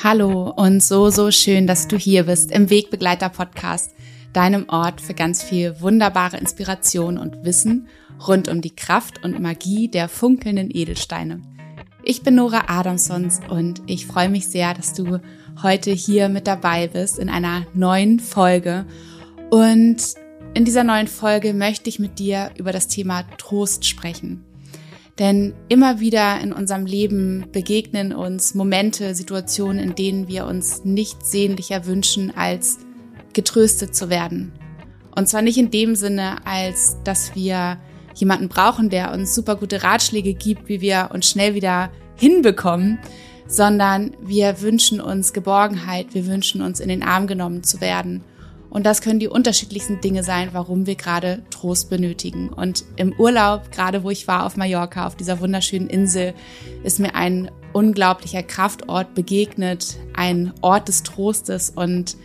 Hallo und so, so schön, dass du hier bist im Wegbegleiter Podcast, deinem Ort für ganz viel wunderbare Inspiration und Wissen rund um die Kraft und Magie der funkelnden Edelsteine. Ich bin Nora Adamsons und ich freue mich sehr, dass du heute hier mit dabei bist in einer neuen Folge. Und in dieser neuen Folge möchte ich mit dir über das Thema Trost sprechen. Denn immer wieder in unserem Leben begegnen uns Momente, Situationen, in denen wir uns nichts sehnlicher wünschen, als getröstet zu werden. Und zwar nicht in dem Sinne, als dass wir jemanden brauchen, der uns super gute Ratschläge gibt, wie wir uns schnell wieder hinbekommen, sondern wir wünschen uns Geborgenheit, wir wünschen uns in den Arm genommen zu werden und das können die unterschiedlichsten Dinge sein, warum wir gerade Trost benötigen. Und im Urlaub, gerade wo ich war auf Mallorca, auf dieser wunderschönen Insel, ist mir ein unglaublicher Kraftort begegnet, ein Ort des Trostes. Und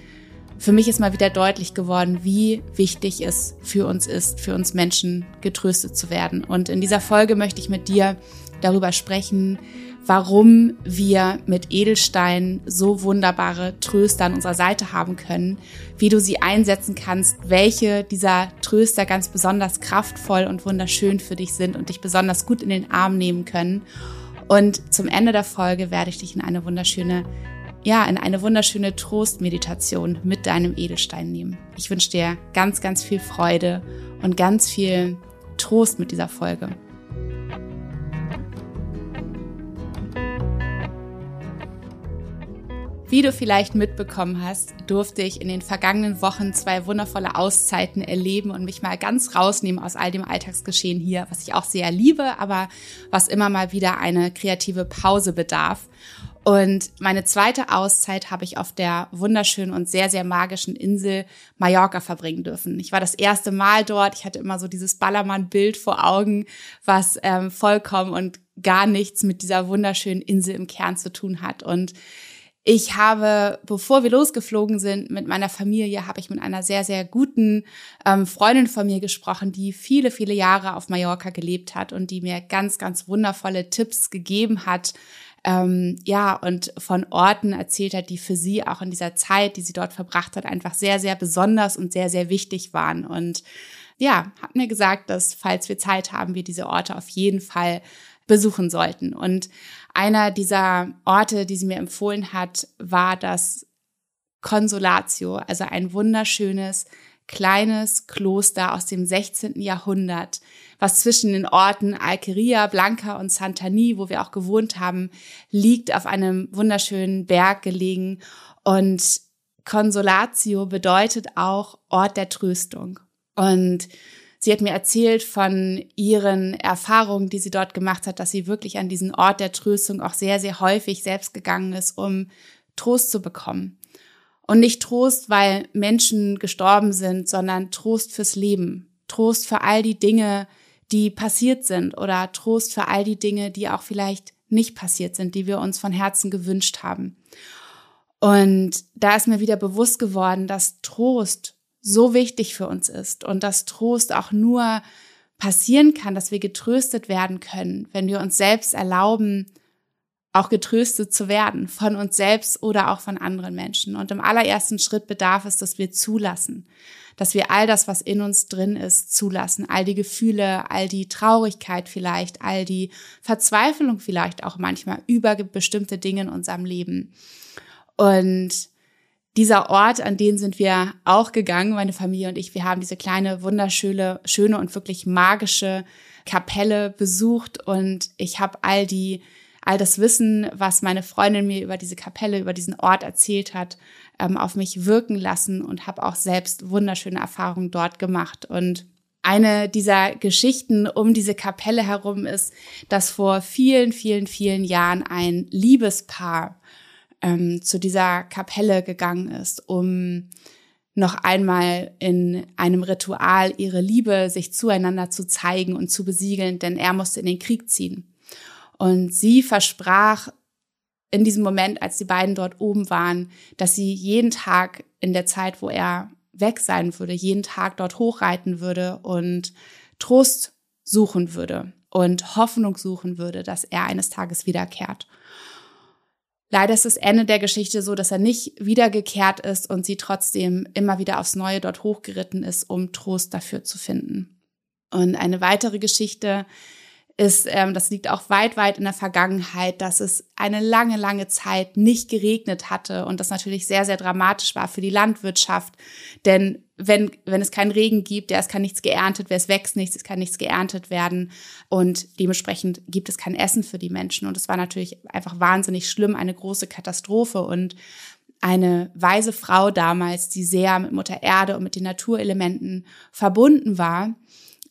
für mich ist mal wieder deutlich geworden, wie wichtig es für uns ist, für uns Menschen getröstet zu werden. Und in dieser Folge möchte ich mit dir darüber sprechen, warum wir mit Edelsteinen so wunderbare Tröster an unserer Seite haben können, wie du sie einsetzen kannst, welche dieser Tröster ganz besonders kraftvoll und wunderschön für dich sind und dich besonders gut in den Arm nehmen können. Und zum Ende der Folge werde ich dich in eine wunderschöne, ja, in eine wunderschöne Trostmeditation mit deinem Edelstein nehmen. Ich wünsche dir ganz, ganz viel Freude und ganz viel Trost mit dieser Folge. Wie du vielleicht mitbekommen hast, durfte ich in den vergangenen Wochen zwei wundervolle Auszeiten erleben und mich mal ganz rausnehmen aus all dem Alltagsgeschehen hier, was ich auch sehr liebe, aber was immer mal wieder eine kreative Pause bedarf. Und meine zweite Auszeit habe ich auf der wunderschönen und sehr, sehr magischen Insel Mallorca verbringen dürfen. Ich war das erste Mal dort. Ich hatte immer so dieses Ballermann-Bild vor Augen, was ähm, vollkommen und gar nichts mit dieser wunderschönen Insel im Kern zu tun hat. Und ich habe, bevor wir losgeflogen sind mit meiner Familie, habe ich mit einer sehr, sehr guten ähm, Freundin von mir gesprochen, die viele, viele Jahre auf Mallorca gelebt hat und die mir ganz, ganz wundervolle Tipps gegeben hat. Ähm, ja, und von Orten erzählt hat, die für sie auch in dieser Zeit, die sie dort verbracht hat, einfach sehr, sehr besonders und sehr, sehr wichtig waren. Und ja, hat mir gesagt, dass falls wir Zeit haben, wir diese Orte auf jeden Fall besuchen sollten. Und einer dieser Orte, die sie mir empfohlen hat, war das Consolatio, also ein wunderschönes kleines Kloster aus dem 16. Jahrhundert, was zwischen den Orten Alqueria, Blanca und Santani, wo wir auch gewohnt haben, liegt auf einem wunderschönen Berg gelegen. Und Consolatio bedeutet auch Ort der Tröstung. Und Sie hat mir erzählt von ihren Erfahrungen, die sie dort gemacht hat, dass sie wirklich an diesen Ort der Tröstung auch sehr, sehr häufig selbst gegangen ist, um Trost zu bekommen. Und nicht Trost, weil Menschen gestorben sind, sondern Trost fürs Leben. Trost für all die Dinge, die passiert sind oder Trost für all die Dinge, die auch vielleicht nicht passiert sind, die wir uns von Herzen gewünscht haben. Und da ist mir wieder bewusst geworden, dass Trost so wichtig für uns ist und dass Trost auch nur passieren kann, dass wir getröstet werden können, wenn wir uns selbst erlauben, auch getröstet zu werden von uns selbst oder auch von anderen Menschen. Und im allerersten Schritt bedarf es, dass wir zulassen, dass wir all das, was in uns drin ist, zulassen, all die Gefühle, all die Traurigkeit vielleicht, all die Verzweiflung vielleicht auch manchmal über bestimmte Dinge in unserem Leben. Und dieser Ort, an den sind wir auch gegangen, meine Familie und ich. Wir haben diese kleine, wunderschöne, schöne und wirklich magische Kapelle besucht und ich habe all die, all das Wissen, was meine Freundin mir über diese Kapelle, über diesen Ort erzählt hat, ähm, auf mich wirken lassen und habe auch selbst wunderschöne Erfahrungen dort gemacht und eine dieser Geschichten um diese Kapelle herum ist, dass vor vielen, vielen, vielen Jahren ein Liebespaar ähm, zu dieser Kapelle gegangen ist, um noch einmal in einem Ritual ihre Liebe sich zueinander zu zeigen und zu besiegeln, denn er musste in den Krieg ziehen. Und sie versprach in diesem Moment, als die beiden dort oben waren, dass sie jeden Tag in der Zeit, wo er weg sein würde, jeden Tag dort hochreiten würde und Trost suchen würde und Hoffnung suchen würde, dass er eines Tages wiederkehrt. Leider ist das Ende der Geschichte so, dass er nicht wiedergekehrt ist und sie trotzdem immer wieder aufs Neue dort hochgeritten ist, um Trost dafür zu finden. Und eine weitere Geschichte ist, ähm, das liegt auch weit, weit in der Vergangenheit, dass es eine lange, lange Zeit nicht geregnet hatte und das natürlich sehr, sehr dramatisch war für die Landwirtschaft. Denn wenn, wenn es keinen Regen gibt, ja, es kann nichts geerntet werden, es wächst nichts, es kann nichts geerntet werden und dementsprechend gibt es kein Essen für die Menschen. Und es war natürlich einfach wahnsinnig schlimm, eine große Katastrophe und eine weise Frau damals, die sehr mit Mutter Erde und mit den Naturelementen verbunden war,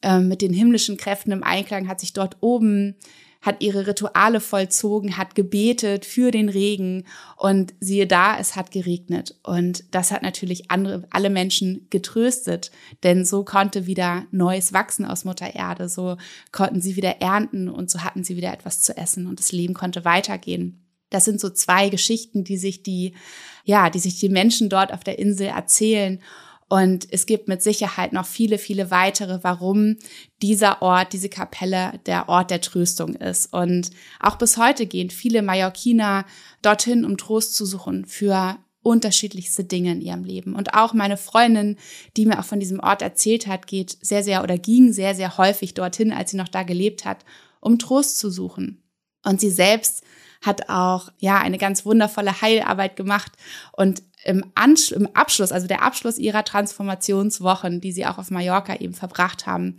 ähm, mit den himmlischen Kräften im Einklang, hat sich dort oben hat ihre Rituale vollzogen, hat gebetet für den Regen und siehe da, es hat geregnet. Und das hat natürlich andere, alle Menschen getröstet, denn so konnte wieder Neues wachsen aus Mutter Erde, so konnten sie wieder ernten und so hatten sie wieder etwas zu essen und das Leben konnte weitergehen. Das sind so zwei Geschichten, die sich die, ja, die sich die Menschen dort auf der Insel erzählen. Und es gibt mit Sicherheit noch viele, viele weitere, warum dieser Ort, diese Kapelle der Ort der Tröstung ist. Und auch bis heute gehen viele Mallorquiner dorthin, um Trost zu suchen für unterschiedlichste Dinge in ihrem Leben. Und auch meine Freundin, die mir auch von diesem Ort erzählt hat, geht sehr, sehr oder ging sehr, sehr häufig dorthin, als sie noch da gelebt hat, um Trost zu suchen. Und sie selbst hat auch, ja, eine ganz wundervolle Heilarbeit gemacht und im, Ansch im Abschluss, also der Abschluss ihrer Transformationswochen, die sie auch auf Mallorca eben verbracht haben,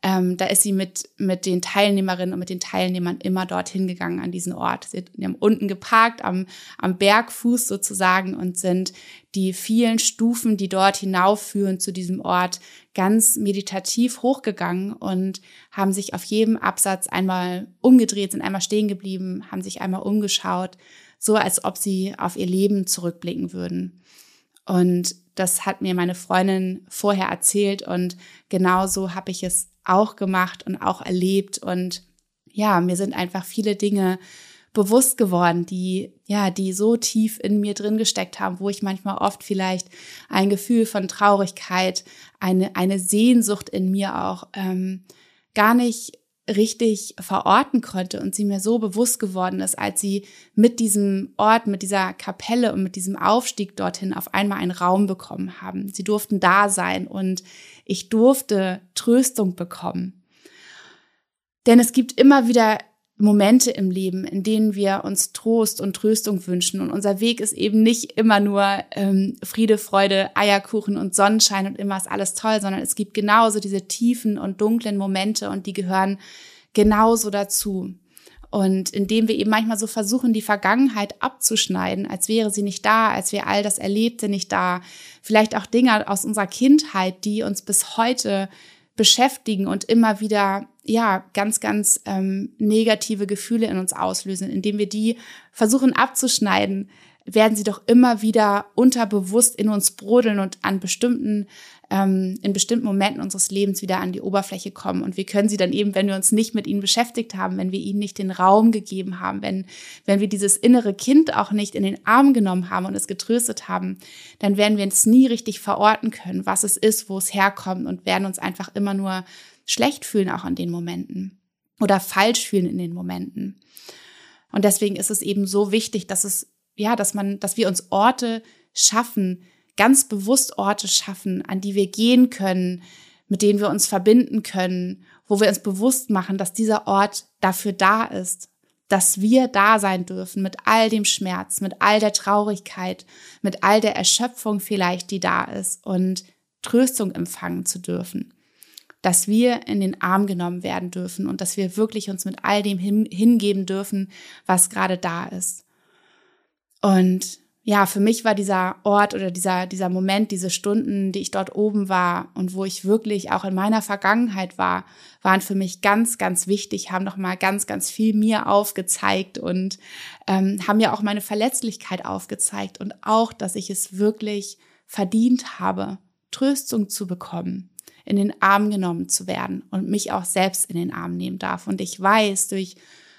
ähm, da ist sie mit, mit den Teilnehmerinnen und mit den Teilnehmern immer dorthin gegangen an diesen Ort. Sie haben unten geparkt, am, am Bergfuß sozusagen und sind die vielen Stufen, die dort hinaufführen zu diesem Ort, ganz meditativ hochgegangen und haben sich auf jedem Absatz einmal umgedreht, sind einmal stehen geblieben, haben sich einmal umgeschaut, so als ob sie auf ihr Leben zurückblicken würden. Und das hat mir meine Freundin vorher erzählt und genauso habe ich es auch gemacht und auch erlebt. Und ja, mir sind einfach viele Dinge bewusst geworden, die, ja, die so tief in mir drin gesteckt haben, wo ich manchmal oft vielleicht ein Gefühl von Traurigkeit, eine, eine Sehnsucht in mir auch ähm, gar nicht richtig verorten konnte und sie mir so bewusst geworden ist, als sie mit diesem Ort, mit dieser Kapelle und mit diesem Aufstieg dorthin auf einmal einen Raum bekommen haben. Sie durften da sein und ich durfte Tröstung bekommen. Denn es gibt immer wieder Momente im Leben, in denen wir uns Trost und Tröstung wünschen. Und unser Weg ist eben nicht immer nur ähm, Friede, Freude, Eierkuchen und Sonnenschein und immer ist alles toll, sondern es gibt genauso diese tiefen und dunklen Momente und die gehören genauso dazu. Und indem wir eben manchmal so versuchen, die Vergangenheit abzuschneiden, als wäre sie nicht da, als wäre all das Erlebte nicht da, vielleicht auch Dinge aus unserer Kindheit, die uns bis heute beschäftigen und immer wieder ja ganz ganz ähm, negative Gefühle in uns auslösen, indem wir die versuchen abzuschneiden, werden sie doch immer wieder unterbewusst in uns brodeln und an bestimmten ähm, in bestimmten Momenten unseres Lebens wieder an die Oberfläche kommen. Und wir können sie dann eben, wenn wir uns nicht mit ihnen beschäftigt haben, wenn wir ihnen nicht den Raum gegeben haben, wenn, wenn wir dieses innere Kind auch nicht in den Arm genommen haben und es getröstet haben, dann werden wir es nie richtig verorten können, was es ist, wo es herkommt und werden uns einfach immer nur schlecht fühlen auch an den Momenten oder falsch fühlen in den Momenten. Und deswegen ist es eben so wichtig, dass es, ja, dass man, dass wir uns Orte schaffen, ganz bewusst Orte schaffen, an die wir gehen können, mit denen wir uns verbinden können, wo wir uns bewusst machen, dass dieser Ort dafür da ist, dass wir da sein dürfen mit all dem Schmerz, mit all der Traurigkeit, mit all der Erschöpfung vielleicht, die da ist und Tröstung empfangen zu dürfen. Dass wir in den Arm genommen werden dürfen und dass wir wirklich uns mit all dem hingeben dürfen, was gerade da ist. Und ja, für mich war dieser Ort oder dieser, dieser Moment, diese Stunden, die ich dort oben war und wo ich wirklich auch in meiner Vergangenheit war, waren für mich ganz, ganz wichtig, haben nochmal ganz, ganz viel mir aufgezeigt und ähm, haben mir auch meine Verletzlichkeit aufgezeigt und auch, dass ich es wirklich verdient habe, Tröstung zu bekommen, in den Arm genommen zu werden und mich auch selbst in den Arm nehmen darf. Und ich weiß durch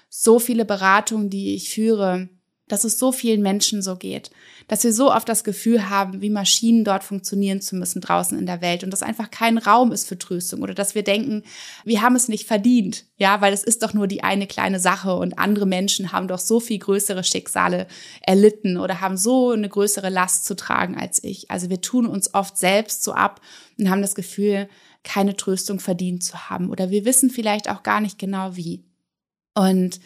so viele Beratungen, die ich führe, dass es so vielen Menschen so geht, dass wir so oft das Gefühl haben, wie Maschinen dort funktionieren zu müssen draußen in der Welt und dass einfach kein Raum ist für Tröstung oder dass wir denken, wir haben es nicht verdient, ja, weil es ist doch nur die eine kleine Sache und andere Menschen haben doch so viel größere Schicksale erlitten oder haben so eine größere Last zu tragen als ich. Also wir tun uns oft selbst so ab und haben das Gefühl, keine Tröstung verdient zu haben oder wir wissen vielleicht auch gar nicht genau wie. Und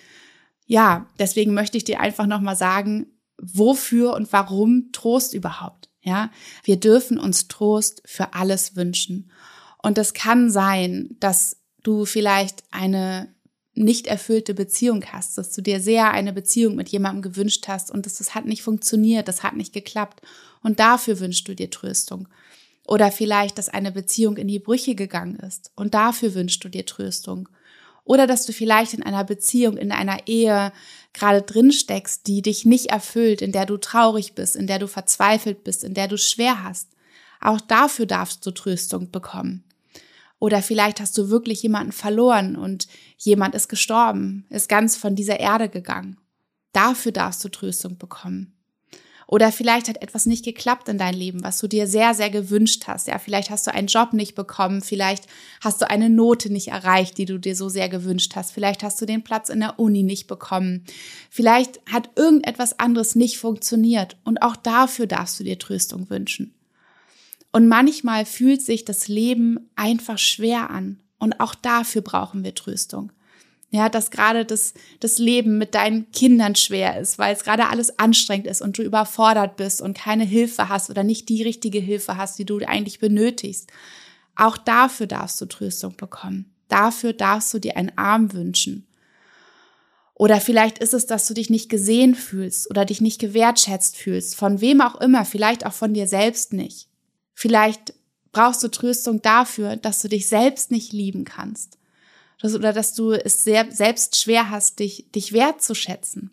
ja, deswegen möchte ich dir einfach nochmal sagen, wofür und warum Trost überhaupt. Ja, wir dürfen uns Trost für alles wünschen. Und es kann sein, dass du vielleicht eine nicht erfüllte Beziehung hast, dass du dir sehr eine Beziehung mit jemandem gewünscht hast und das, das hat nicht funktioniert, das hat nicht geklappt. Und dafür wünschst du dir Tröstung. Oder vielleicht, dass eine Beziehung in die Brüche gegangen ist und dafür wünschst du dir Tröstung. Oder dass du vielleicht in einer Beziehung, in einer Ehe gerade drin steckst, die dich nicht erfüllt, in der du traurig bist, in der du verzweifelt bist, in der du schwer hast. Auch dafür darfst du Tröstung bekommen. Oder vielleicht hast du wirklich jemanden verloren und jemand ist gestorben, ist ganz von dieser Erde gegangen. Dafür darfst du Tröstung bekommen. Oder vielleicht hat etwas nicht geklappt in deinem Leben, was du dir sehr, sehr gewünscht hast. Ja, vielleicht hast du einen Job nicht bekommen, vielleicht hast du eine Note nicht erreicht, die du dir so sehr gewünscht hast. Vielleicht hast du den Platz in der Uni nicht bekommen. Vielleicht hat irgendetwas anderes nicht funktioniert und auch dafür darfst du dir Tröstung wünschen. Und manchmal fühlt sich das Leben einfach schwer an und auch dafür brauchen wir Tröstung. Ja, dass gerade das, das Leben mit deinen Kindern schwer ist, weil es gerade alles anstrengend ist und du überfordert bist und keine Hilfe hast oder nicht die richtige Hilfe hast, die du eigentlich benötigst. Auch dafür darfst du Tröstung bekommen. Dafür darfst du dir einen Arm wünschen. Oder vielleicht ist es, dass du dich nicht gesehen fühlst oder dich nicht gewertschätzt fühlst, von wem auch immer, vielleicht auch von dir selbst nicht. Vielleicht brauchst du Tröstung dafür, dass du dich selbst nicht lieben kannst dass, oder dass du es sehr, selbst schwer hast, dich, dich wertzuschätzen.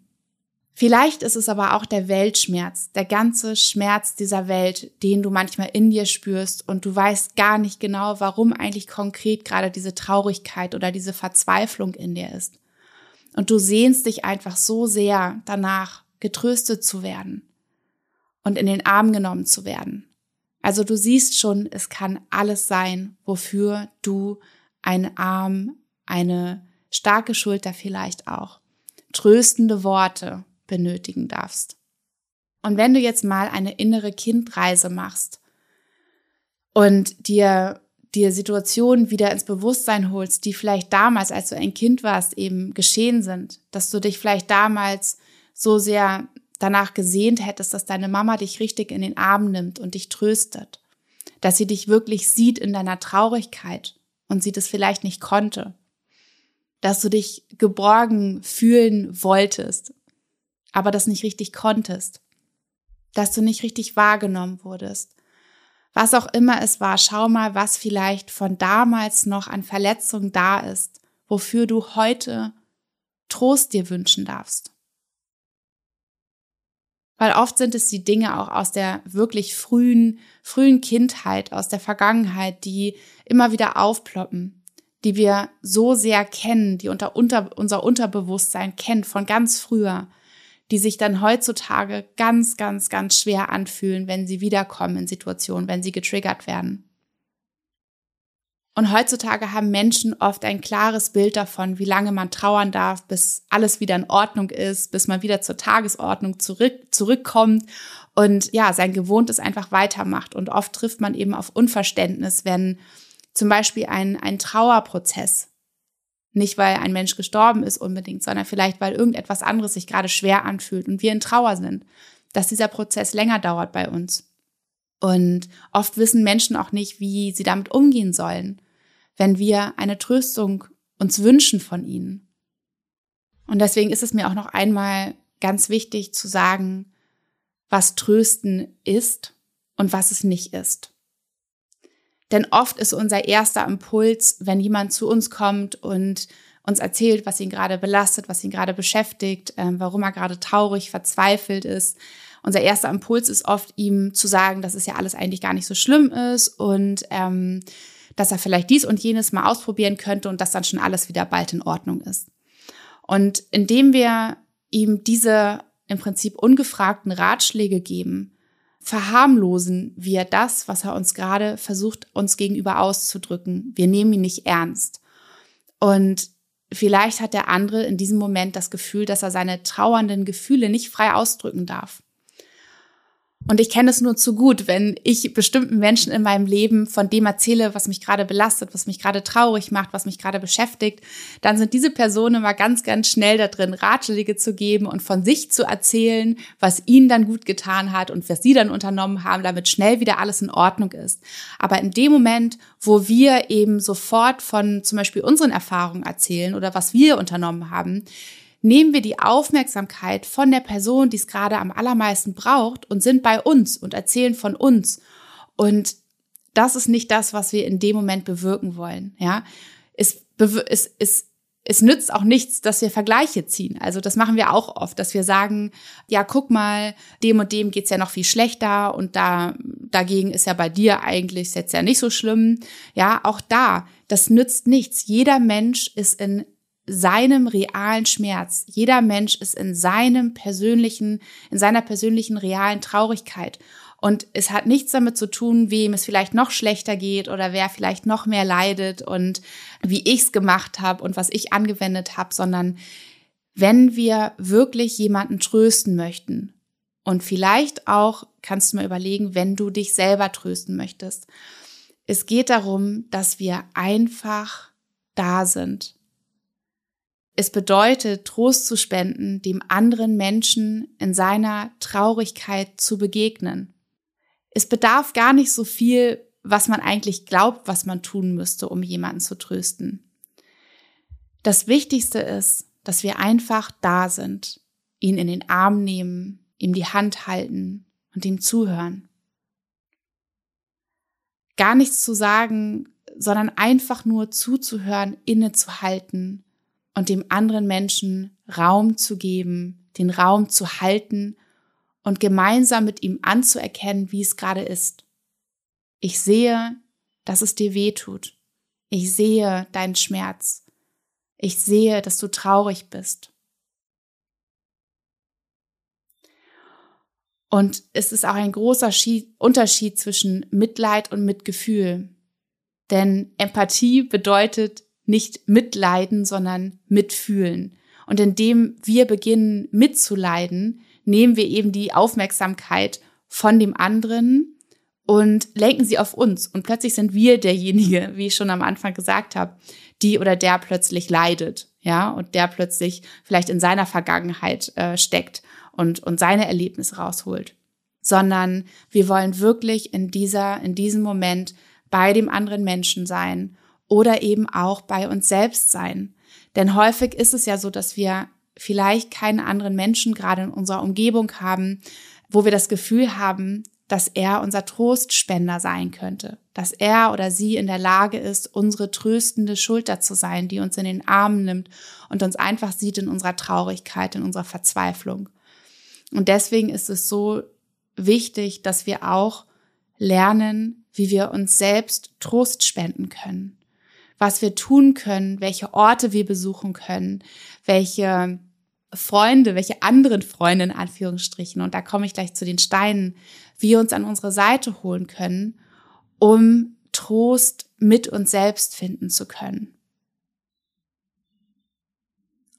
Vielleicht ist es aber auch der Weltschmerz, der ganze Schmerz dieser Welt, den du manchmal in dir spürst und du weißt gar nicht genau, warum eigentlich konkret gerade diese Traurigkeit oder diese Verzweiflung in dir ist. Und du sehnst dich einfach so sehr danach, getröstet zu werden und in den Arm genommen zu werden. Also du siehst schon, es kann alles sein, wofür du einen Arm, eine starke Schulter vielleicht auch, tröstende Worte benötigen darfst. Und wenn du jetzt mal eine innere Kindreise machst und dir dir Situationen wieder ins Bewusstsein holst, die vielleicht damals, als du ein Kind warst, eben geschehen sind, dass du dich vielleicht damals so sehr danach gesehnt hättest, dass deine Mama dich richtig in den Arm nimmt und dich tröstet, dass sie dich wirklich sieht in deiner Traurigkeit und sie das vielleicht nicht konnte, dass du dich geborgen fühlen wolltest, aber das nicht richtig konntest, dass du nicht richtig wahrgenommen wurdest. Was auch immer es war, schau mal, was vielleicht von damals noch an Verletzungen da ist, wofür du heute Trost dir wünschen darfst. Weil oft sind es die Dinge auch aus der wirklich frühen, frühen Kindheit, aus der Vergangenheit, die immer wieder aufploppen, die wir so sehr kennen, die unter, unter unser Unterbewusstsein kennt von ganz früher, die sich dann heutzutage ganz, ganz, ganz schwer anfühlen, wenn sie wiederkommen in Situationen, wenn sie getriggert werden. Und heutzutage haben Menschen oft ein klares Bild davon, wie lange man trauern darf, bis alles wieder in Ordnung ist, bis man wieder zur Tagesordnung zurück, zurückkommt und ja, sein Gewohntes einfach weitermacht. Und oft trifft man eben auf Unverständnis, wenn zum Beispiel ein, ein Trauerprozess. Nicht, weil ein Mensch gestorben ist unbedingt, sondern vielleicht, weil irgendetwas anderes sich gerade schwer anfühlt und wir in Trauer sind, dass dieser Prozess länger dauert bei uns. Und oft wissen Menschen auch nicht, wie sie damit umgehen sollen, wenn wir eine Tröstung uns wünschen von ihnen. Und deswegen ist es mir auch noch einmal ganz wichtig zu sagen, was Trösten ist und was es nicht ist. Denn oft ist unser erster Impuls, wenn jemand zu uns kommt und uns erzählt, was ihn gerade belastet, was ihn gerade beschäftigt, äh, warum er gerade traurig, verzweifelt ist. Unser erster Impuls ist oft, ihm zu sagen, dass es ja alles eigentlich gar nicht so schlimm ist und ähm, dass er vielleicht dies und jenes mal ausprobieren könnte und dass dann schon alles wieder bald in Ordnung ist. Und indem wir ihm diese im Prinzip ungefragten Ratschläge geben, verharmlosen wir das, was er uns gerade versucht, uns gegenüber auszudrücken. Wir nehmen ihn nicht ernst. Und vielleicht hat der andere in diesem Moment das Gefühl, dass er seine trauernden Gefühle nicht frei ausdrücken darf. Und ich kenne es nur zu gut, wenn ich bestimmten Menschen in meinem Leben von dem erzähle, was mich gerade belastet, was mich gerade traurig macht, was mich gerade beschäftigt, dann sind diese Personen immer ganz, ganz schnell da drin, Ratschläge zu geben und von sich zu erzählen, was ihnen dann gut getan hat und was sie dann unternommen haben, damit schnell wieder alles in Ordnung ist. Aber in dem Moment, wo wir eben sofort von zum Beispiel unseren Erfahrungen erzählen oder was wir unternommen haben, nehmen wir die Aufmerksamkeit von der Person, die es gerade am allermeisten braucht und sind bei uns und erzählen von uns. Und das ist nicht das, was wir in dem Moment bewirken wollen. Ja, es, es, es, es nützt auch nichts, dass wir Vergleiche ziehen. Also das machen wir auch oft, dass wir sagen, ja, guck mal, dem und dem geht's ja noch viel schlechter und da dagegen ist ja bei dir eigentlich jetzt ja nicht so schlimm. Ja, auch da, das nützt nichts. Jeder Mensch ist in seinem realen Schmerz. Jeder Mensch ist in seinem persönlichen, in seiner persönlichen realen Traurigkeit. Und es hat nichts damit zu tun, wem es vielleicht noch schlechter geht oder wer vielleicht noch mehr leidet und wie ich es gemacht habe und was ich angewendet habe, sondern wenn wir wirklich jemanden trösten möchten und vielleicht auch kannst du mal überlegen, wenn du dich selber trösten möchtest. Es geht darum, dass wir einfach da sind es bedeutet, Trost zu spenden, dem anderen Menschen in seiner Traurigkeit zu begegnen. Es bedarf gar nicht so viel, was man eigentlich glaubt, was man tun müsste, um jemanden zu trösten. Das Wichtigste ist, dass wir einfach da sind, ihn in den Arm nehmen, ihm die Hand halten und ihm zuhören. Gar nichts zu sagen, sondern einfach nur zuzuhören, innezuhalten und dem anderen Menschen Raum zu geben, den Raum zu halten und gemeinsam mit ihm anzuerkennen, wie es gerade ist. Ich sehe, dass es dir weh tut. Ich sehe deinen Schmerz. Ich sehe, dass du traurig bist. Und es ist auch ein großer Unterschied zwischen Mitleid und Mitgefühl. Denn Empathie bedeutet, nicht mitleiden, sondern mitfühlen. Und indem wir beginnen mitzuleiden, nehmen wir eben die Aufmerksamkeit von dem anderen und lenken sie auf uns. Und plötzlich sind wir derjenige, wie ich schon am Anfang gesagt habe, die oder der plötzlich leidet, ja, und der plötzlich vielleicht in seiner Vergangenheit äh, steckt und, und seine Erlebnisse rausholt. Sondern wir wollen wirklich in dieser, in diesem Moment bei dem anderen Menschen sein oder eben auch bei uns selbst sein. Denn häufig ist es ja so, dass wir vielleicht keinen anderen Menschen gerade in unserer Umgebung haben, wo wir das Gefühl haben, dass er unser Trostspender sein könnte, dass er oder sie in der Lage ist, unsere tröstende Schulter zu sein, die uns in den Arm nimmt und uns einfach sieht in unserer Traurigkeit, in unserer Verzweiflung. Und deswegen ist es so wichtig, dass wir auch lernen, wie wir uns selbst Trost spenden können was wir tun können, welche Orte wir besuchen können, welche Freunde, welche anderen Freunde in Anführungsstrichen, und da komme ich gleich zu den Steinen, wir uns an unsere Seite holen können, um Trost mit uns selbst finden zu können.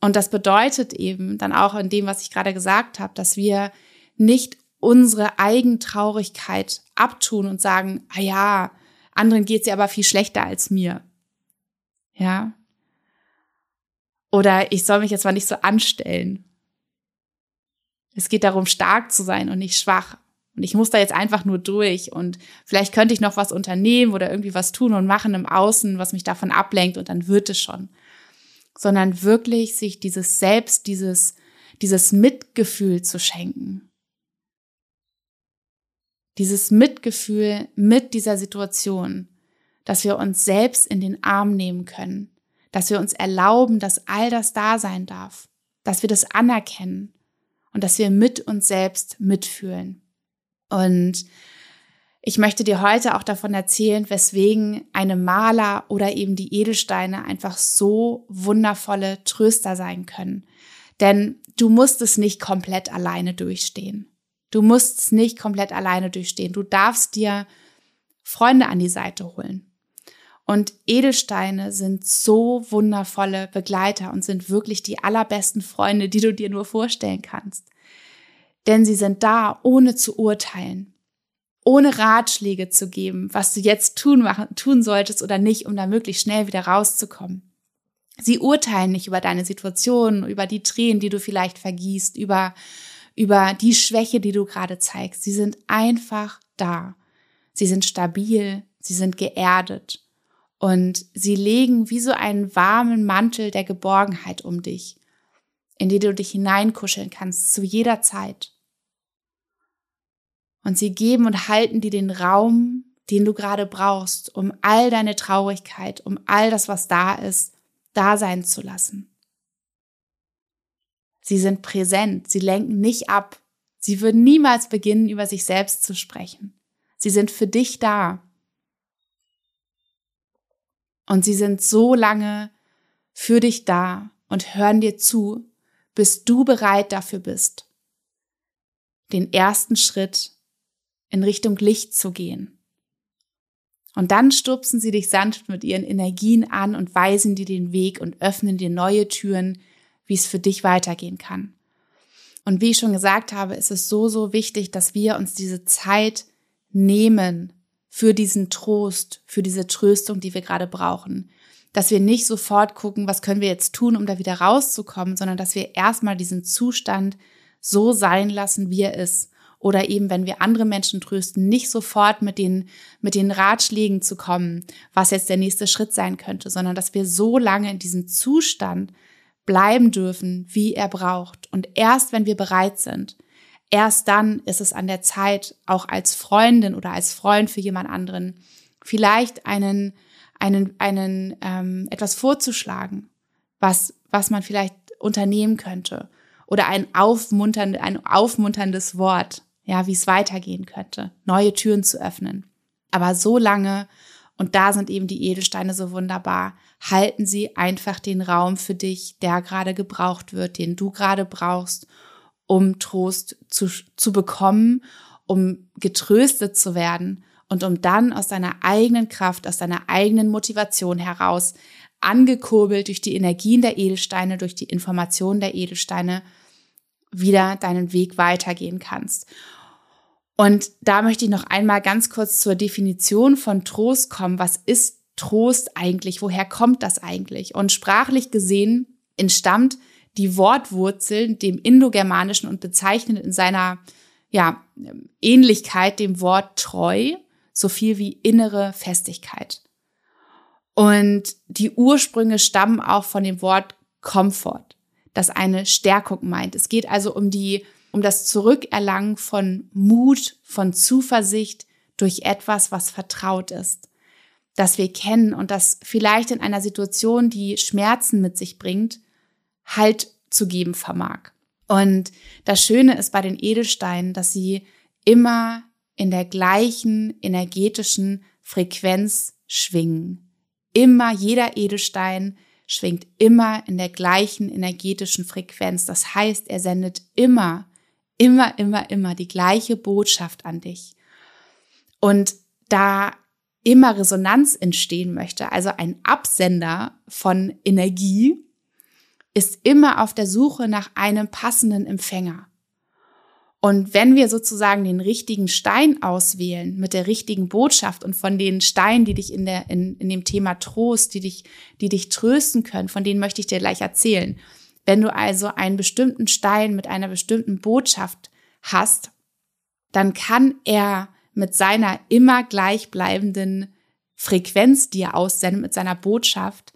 Und das bedeutet eben dann auch in dem, was ich gerade gesagt habe, dass wir nicht unsere Eigentraurigkeit abtun und sagen, ah ja, anderen geht's ja aber viel schlechter als mir. Ja. Oder ich soll mich jetzt mal nicht so anstellen. Es geht darum, stark zu sein und nicht schwach. Und ich muss da jetzt einfach nur durch und vielleicht könnte ich noch was unternehmen oder irgendwie was tun und machen im Außen, was mich davon ablenkt und dann wird es schon. Sondern wirklich sich dieses Selbst, dieses, dieses Mitgefühl zu schenken. Dieses Mitgefühl mit dieser Situation dass wir uns selbst in den Arm nehmen können, dass wir uns erlauben, dass all das da sein darf, dass wir das anerkennen und dass wir mit uns selbst mitfühlen. Und ich möchte dir heute auch davon erzählen, weswegen eine Maler oder eben die Edelsteine einfach so wundervolle Tröster sein können. Denn du musst es nicht komplett alleine durchstehen. Du musst es nicht komplett alleine durchstehen. Du darfst dir Freunde an die Seite holen. Und Edelsteine sind so wundervolle Begleiter und sind wirklich die allerbesten Freunde, die du dir nur vorstellen kannst. Denn sie sind da, ohne zu urteilen, ohne Ratschläge zu geben, was du jetzt tun, machen, tun solltest oder nicht, um da möglichst schnell wieder rauszukommen. Sie urteilen nicht über deine Situation, über die Tränen, die du vielleicht vergießt, über, über die Schwäche, die du gerade zeigst. Sie sind einfach da. Sie sind stabil, sie sind geerdet und sie legen wie so einen warmen Mantel der Geborgenheit um dich, in die du dich hineinkuscheln kannst zu jeder Zeit. Und sie geben und halten dir den Raum, den du gerade brauchst, um all deine Traurigkeit, um all das, was da ist, da sein zu lassen. Sie sind präsent, sie lenken nicht ab, sie würden niemals beginnen, über sich selbst zu sprechen. Sie sind für dich da. Und sie sind so lange für dich da und hören dir zu, bis du bereit dafür bist, den ersten Schritt in Richtung Licht zu gehen. Und dann stupsen sie dich sanft mit ihren Energien an und weisen dir den Weg und öffnen dir neue Türen, wie es für dich weitergehen kann. Und wie ich schon gesagt habe, ist es so, so wichtig, dass wir uns diese Zeit nehmen für diesen Trost, für diese Tröstung, die wir gerade brauchen. Dass wir nicht sofort gucken, was können wir jetzt tun, um da wieder rauszukommen, sondern dass wir erstmal diesen Zustand so sein lassen, wie er ist oder eben, wenn wir andere Menschen trösten, nicht sofort mit den, mit den Ratschlägen zu kommen, was jetzt der nächste Schritt sein könnte, sondern dass wir so lange in diesem Zustand bleiben dürfen, wie er braucht. Und erst wenn wir bereit sind, erst dann ist es an der Zeit, auch als Freundin oder als Freund für jemand anderen, vielleicht einen, einen, einen, ähm, etwas vorzuschlagen, was, was man vielleicht unternehmen könnte. Oder ein, aufmunternde, ein aufmunterndes Wort, ja, wie es weitergehen könnte, neue Türen zu öffnen. Aber so lange, und da sind eben die Edelsteine so wunderbar, halten sie einfach den Raum für dich, der gerade gebraucht wird, den du gerade brauchst, um Trost zu, zu bekommen, um getröstet zu werden und um dann aus deiner eigenen Kraft, aus deiner eigenen Motivation heraus, angekurbelt durch die Energien der Edelsteine, durch die Informationen der Edelsteine, wieder deinen Weg weitergehen kannst. Und da möchte ich noch einmal ganz kurz zur Definition von Trost kommen. Was ist Trost eigentlich? Woher kommt das eigentlich? Und sprachlich gesehen entstammt die Wortwurzel dem Indogermanischen und bezeichnet in seiner ja, Ähnlichkeit dem Wort treu so viel wie innere Festigkeit. Und die Ursprünge stammen auch von dem Wort Comfort das eine Stärkung meint. Es geht also um die, um das Zurückerlangen von Mut, von Zuversicht durch etwas, was vertraut ist, das wir kennen und das vielleicht in einer Situation, die Schmerzen mit sich bringt, Halt zu geben vermag. Und das Schöne ist bei den Edelsteinen, dass sie immer in der gleichen energetischen Frequenz schwingen. Immer jeder Edelstein schwingt immer in der gleichen energetischen Frequenz. Das heißt, er sendet immer, immer, immer, immer die gleiche Botschaft an dich. Und da immer Resonanz entstehen möchte, also ein Absender von Energie, ist immer auf der Suche nach einem passenden Empfänger. Und wenn wir sozusagen den richtigen Stein auswählen mit der richtigen Botschaft und von den Steinen, die dich in der, in, in dem Thema Trost, die dich, die dich trösten können, von denen möchte ich dir gleich erzählen. Wenn du also einen bestimmten Stein mit einer bestimmten Botschaft hast, dann kann er mit seiner immer gleichbleibenden Frequenz, die er aussendet, mit seiner Botschaft,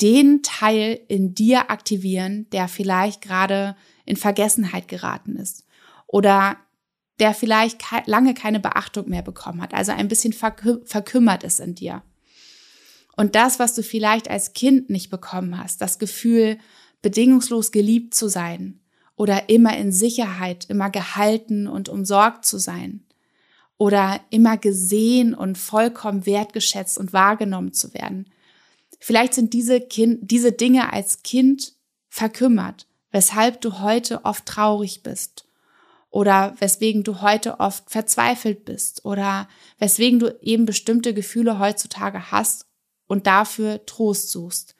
den Teil in dir aktivieren, der vielleicht gerade in Vergessenheit geraten ist oder der vielleicht lange keine Beachtung mehr bekommen hat, also ein bisschen verkü verkümmert ist in dir. Und das, was du vielleicht als Kind nicht bekommen hast, das Gefühl, bedingungslos geliebt zu sein oder immer in Sicherheit, immer gehalten und umsorgt zu sein oder immer gesehen und vollkommen wertgeschätzt und wahrgenommen zu werden. Vielleicht sind diese, kind, diese Dinge als Kind verkümmert weshalb du heute oft traurig bist oder weswegen du heute oft verzweifelt bist oder weswegen du eben bestimmte Gefühle heutzutage hast und dafür Trost suchst.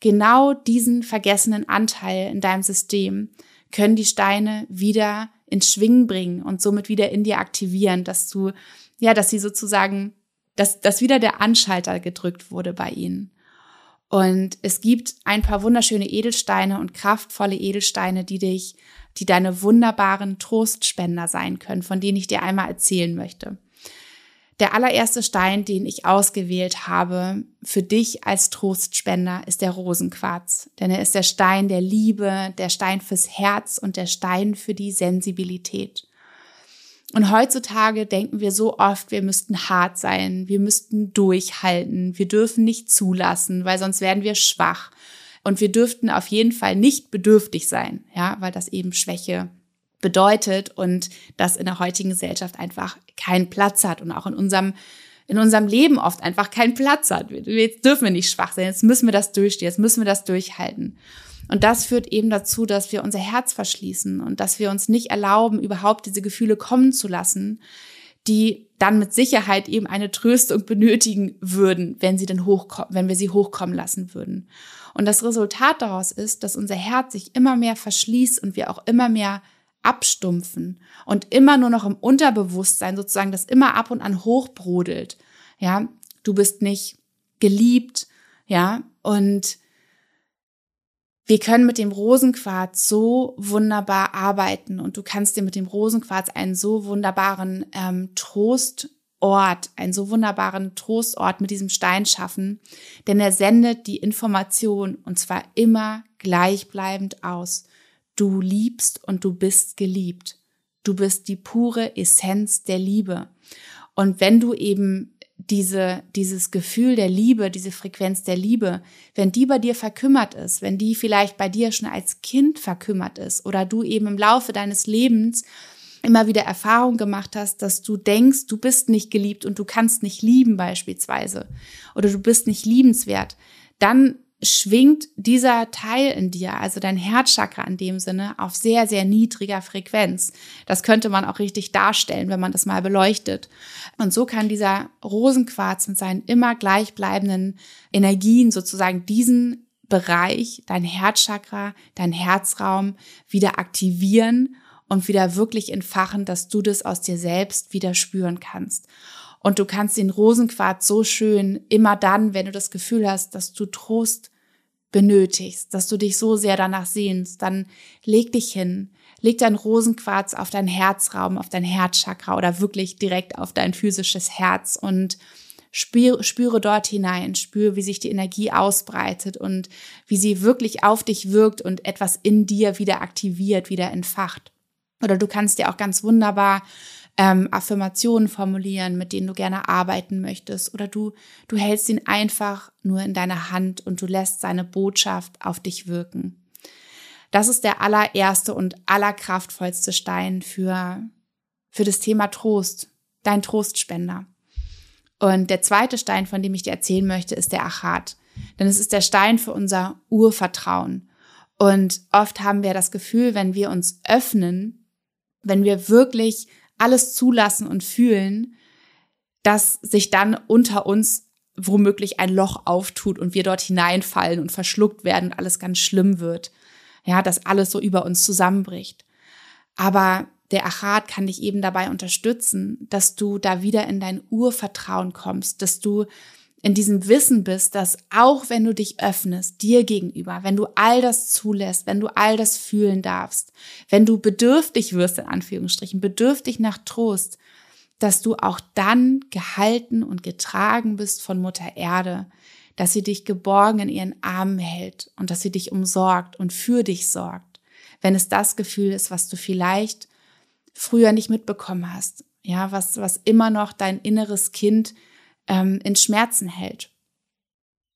Genau diesen vergessenen Anteil in deinem System können die Steine wieder ins Schwingen bringen und somit wieder in dir aktivieren, dass du, ja, dass sie sozusagen, dass, dass wieder der Anschalter gedrückt wurde bei ihnen. Und es gibt ein paar wunderschöne Edelsteine und kraftvolle Edelsteine, die dich, die deine wunderbaren Trostspender sein können, von denen ich dir einmal erzählen möchte. Der allererste Stein, den ich ausgewählt habe für dich als Trostspender, ist der Rosenquarz. Denn er ist der Stein der Liebe, der Stein fürs Herz und der Stein für die Sensibilität. Und heutzutage denken wir so oft, wir müssten hart sein, wir müssten durchhalten, wir dürfen nicht zulassen, weil sonst werden wir schwach. Und wir dürften auf jeden Fall nicht bedürftig sein, ja, weil das eben Schwäche bedeutet und das in der heutigen Gesellschaft einfach keinen Platz hat und auch in unserem in unserem Leben oft einfach keinen Platz hat. Jetzt dürfen wir nicht schwach sein, jetzt müssen wir das durchstehen, jetzt müssen wir das durchhalten. Und das führt eben dazu, dass wir unser Herz verschließen und dass wir uns nicht erlauben, überhaupt diese Gefühle kommen zu lassen, die dann mit Sicherheit eben eine Tröstung benötigen würden, wenn sie denn hochkommen, wenn wir sie hochkommen lassen würden. Und das Resultat daraus ist, dass unser Herz sich immer mehr verschließt und wir auch immer mehr abstumpfen und immer nur noch im Unterbewusstsein sozusagen das immer ab und an hochbrodelt. Ja, du bist nicht geliebt, ja, und wir können mit dem Rosenquarz so wunderbar arbeiten und du kannst dir mit dem Rosenquarz einen so wunderbaren ähm, Trostort, einen so wunderbaren Trostort mit diesem Stein schaffen, denn er sendet die Information und zwar immer gleichbleibend aus. Du liebst und du bist geliebt. Du bist die pure Essenz der Liebe. Und wenn du eben diese, dieses Gefühl der Liebe, diese Frequenz der Liebe, wenn die bei dir verkümmert ist, wenn die vielleicht bei dir schon als Kind verkümmert ist oder du eben im Laufe deines Lebens immer wieder Erfahrung gemacht hast, dass du denkst, du bist nicht geliebt und du kannst nicht lieben beispielsweise oder du bist nicht liebenswert, dann schwingt dieser Teil in dir, also dein Herzchakra in dem Sinne, auf sehr, sehr niedriger Frequenz. Das könnte man auch richtig darstellen, wenn man das mal beleuchtet. Und so kann dieser Rosenquarz mit seinen immer gleichbleibenden Energien sozusagen diesen Bereich, dein Herzchakra, dein Herzraum wieder aktivieren und wieder wirklich entfachen, dass du das aus dir selbst wieder spüren kannst. Und du kannst den Rosenquarz so schön immer dann, wenn du das Gefühl hast, dass du Trost benötigst, dass du dich so sehr danach sehnst, dann leg dich hin, leg dein Rosenquarz auf dein Herzraum, auf dein Herzchakra oder wirklich direkt auf dein physisches Herz und spüre, spüre dort hinein, spüre, wie sich die Energie ausbreitet und wie sie wirklich auf dich wirkt und etwas in dir wieder aktiviert, wieder entfacht. Oder du kannst dir auch ganz wunderbar ähm, Affirmationen formulieren, mit denen du gerne arbeiten möchtest. Oder du, du hältst ihn einfach nur in deiner Hand und du lässt seine Botschaft auf dich wirken. Das ist der allererste und allerkraftvollste Stein für, für das Thema Trost, dein Trostspender. Und der zweite Stein, von dem ich dir erzählen möchte, ist der Achat. Denn es ist der Stein für unser Urvertrauen. Und oft haben wir das Gefühl, wenn wir uns öffnen, wenn wir wirklich alles zulassen und fühlen, dass sich dann unter uns womöglich ein Loch auftut und wir dort hineinfallen und verschluckt werden und alles ganz schlimm wird. Ja, dass alles so über uns zusammenbricht. Aber der Achat kann dich eben dabei unterstützen, dass du da wieder in dein Urvertrauen kommst, dass du in diesem Wissen bist, dass auch wenn du dich öffnest, dir gegenüber, wenn du all das zulässt, wenn du all das fühlen darfst, wenn du bedürftig wirst, in Anführungsstrichen, bedürftig nach Trost, dass du auch dann gehalten und getragen bist von Mutter Erde, dass sie dich geborgen in ihren Armen hält und dass sie dich umsorgt und für dich sorgt, wenn es das Gefühl ist, was du vielleicht früher nicht mitbekommen hast, ja, was, was immer noch dein inneres Kind ähm, in Schmerzen hält.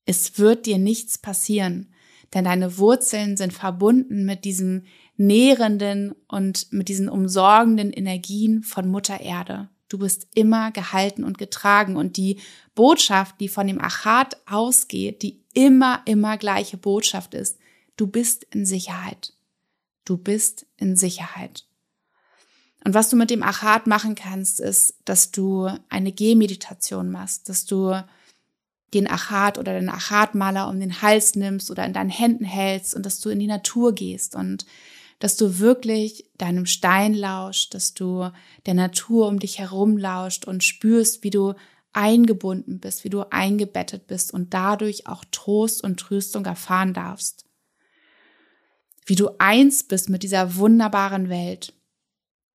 Es wird dir nichts passieren, denn deine Wurzeln sind verbunden mit diesem nährenden und mit diesen umsorgenden Energien von Mutter Erde. Du bist immer gehalten und getragen und die Botschaft, die von dem Achat ausgeht, die immer, immer gleiche Botschaft ist, du bist in Sicherheit. Du bist in Sicherheit. Und was du mit dem Achat machen kannst, ist, dass du eine Gehmeditation machst, dass du den Achat oder den Achatmaler um den Hals nimmst oder in deinen Händen hältst und dass du in die Natur gehst und dass du wirklich deinem Stein lauscht, dass du der Natur um dich herum lauscht und spürst, wie du eingebunden bist, wie du eingebettet bist und dadurch auch Trost und Tröstung erfahren darfst. Wie du eins bist mit dieser wunderbaren Welt.